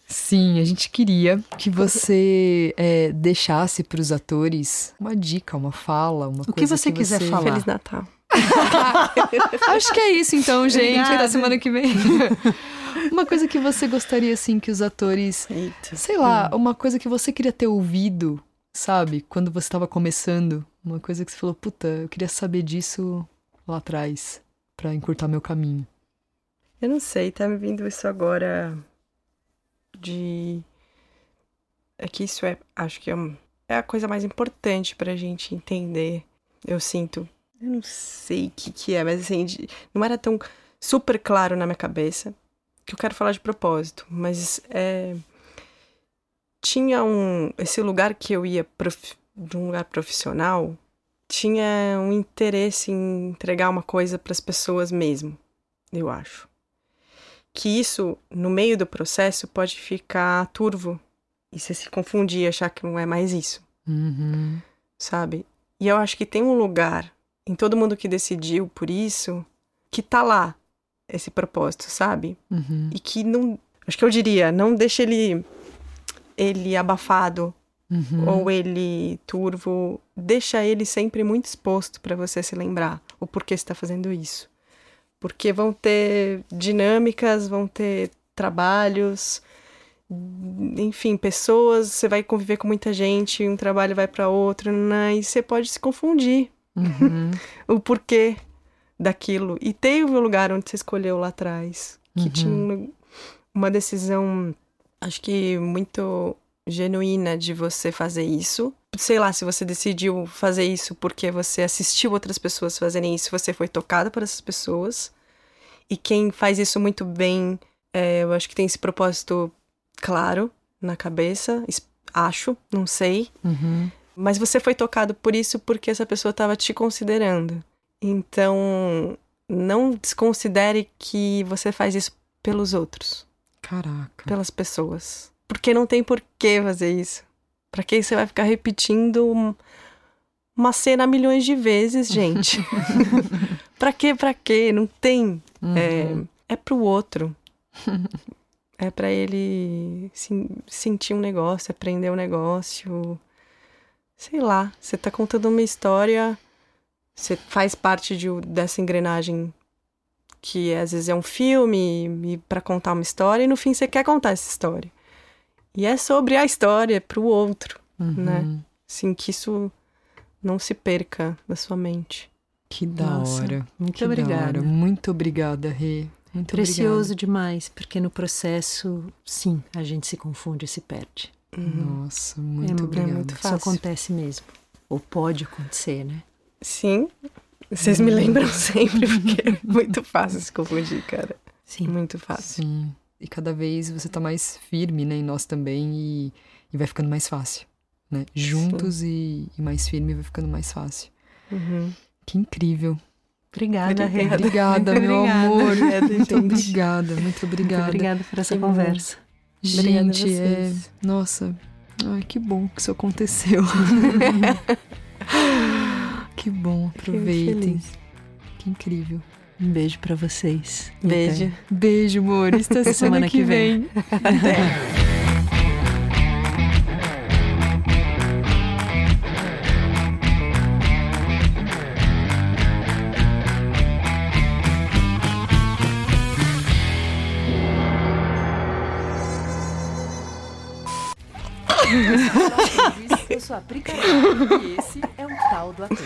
A: Sim, a gente queria que você é, deixasse para os atores uma dica, uma fala, uma
C: que
A: coisa
C: você quiser falar.
D: Feliz Natal.
A: Acho que é isso então, gente.
C: Obrigada.
A: Até semana que vem. uma coisa que você gostaria, assim, que os atores...
D: Eita.
A: Sei lá, uma coisa que você queria ter ouvido, sabe? Quando você estava começando. Uma coisa que você falou, puta, eu queria saber disso lá atrás, para encurtar meu caminho.
D: Eu não sei, tá me vindo isso agora de. É que isso é. Acho que é, é a coisa mais importante pra gente entender. Eu sinto. Eu não sei o que, que é, mas assim, de- não era tão super claro na minha cabeça que eu quero falar de propósito, mas é. Tinha um. Esse lugar que eu ia prof- de um lugar profissional tinha um interesse em entregar uma coisa para as pessoas mesmo, eu acho. Que isso, no meio do processo, pode ficar turvo e você se confundir e achar que não é mais isso,
A: Uhum.
D: sabe? E eu acho que tem um lugar em todo mundo que decidiu por isso que tá lá esse propósito, sabe?
A: Uhum.
D: E que não, acho que eu diria, não deixa ele ele abafado
A: Uhum.
D: ou ele turvo, deixa ele sempre muito exposto para você se lembrar o porquê você está fazendo isso. Porque vão ter dinâmicas, vão ter trabalhos, enfim, pessoas, você vai conviver com muita gente, um trabalho vai para outro, né? e você pode se confundir
A: Uhum.
D: o porquê daquilo. E teve o lugar onde você escolheu lá atrás, que
A: Uhum.
D: tinha um- uma decisão, acho que muito genuína de você fazer isso. Sei lá, se você decidiu fazer isso porque você assistiu outras pessoas fazerem isso, você foi tocada por essas pessoas. E quem faz isso muito bem, é, eu acho que tem esse propósito claro na cabeça, acho, não sei.
A: Uhum.
D: Mas você foi tocado por isso porque essa pessoa estava te considerando. Então, não desconsidere que você faz isso pelos outros,
A: Caraca.
D: pelas pessoas. Porque não tem por que fazer isso. Pra que você vai ficar repetindo um- uma cena milhões de vezes, gente? pra quê? Pra quê? Não tem.
A: Uhum.
D: É, é pro outro. é pra ele sim- sentir um negócio, aprender um negócio. Sei lá, você tá contando uma história, você faz parte de, dessa engrenagem que às vezes é um filme para contar uma história e no fim você quer contar essa história. E é sobre a história, pro outro,
A: Uhum.
D: né? Assim, que isso não se perca da sua mente.
A: Que da
C: Nossa,
A: hora.
C: muito
A: que
C: obrigada.
A: Da hora. Muito obrigada, Rê. Muito
C: Precioso demais, porque no processo, sim, a gente se confunde e se perde.
A: obrigada. Nossa, muito
C: é,
A: obrigada.
D: muito
C: Isso
D: fácil.
C: acontece mesmo. Ou pode acontecer, né?
D: Sim, vocês me lembram sempre, porque é muito fácil se confundir, cara.
C: Sim.
D: Muito fácil.
A: Sim. E cada vez você tá mais firme, né? Em nós também e, e vai ficando mais fácil, né? Juntos e, e mais firme vai ficando mais fácil.
D: Uhum.
A: Que incrível.
C: Obrigada, Rê.
A: Obrigada, meu
C: Obrigada.
A: amor.
D: Obrigada,
A: Muito obrigada, muito obrigada.
C: Obrigada por essa
D: Que bom.
C: conversa.
D: A
A: Gente, é. Nossa. Ai, que bom que isso aconteceu. que bom, aproveitem. Que incrível.
C: Um beijo pra vocês.
D: Beijo.
A: Beijo, amor. Até semana,
C: semana
A: que
C: que
A: vem.
D: Até.
B: Eu sou a Prica e esse é o tal do ator.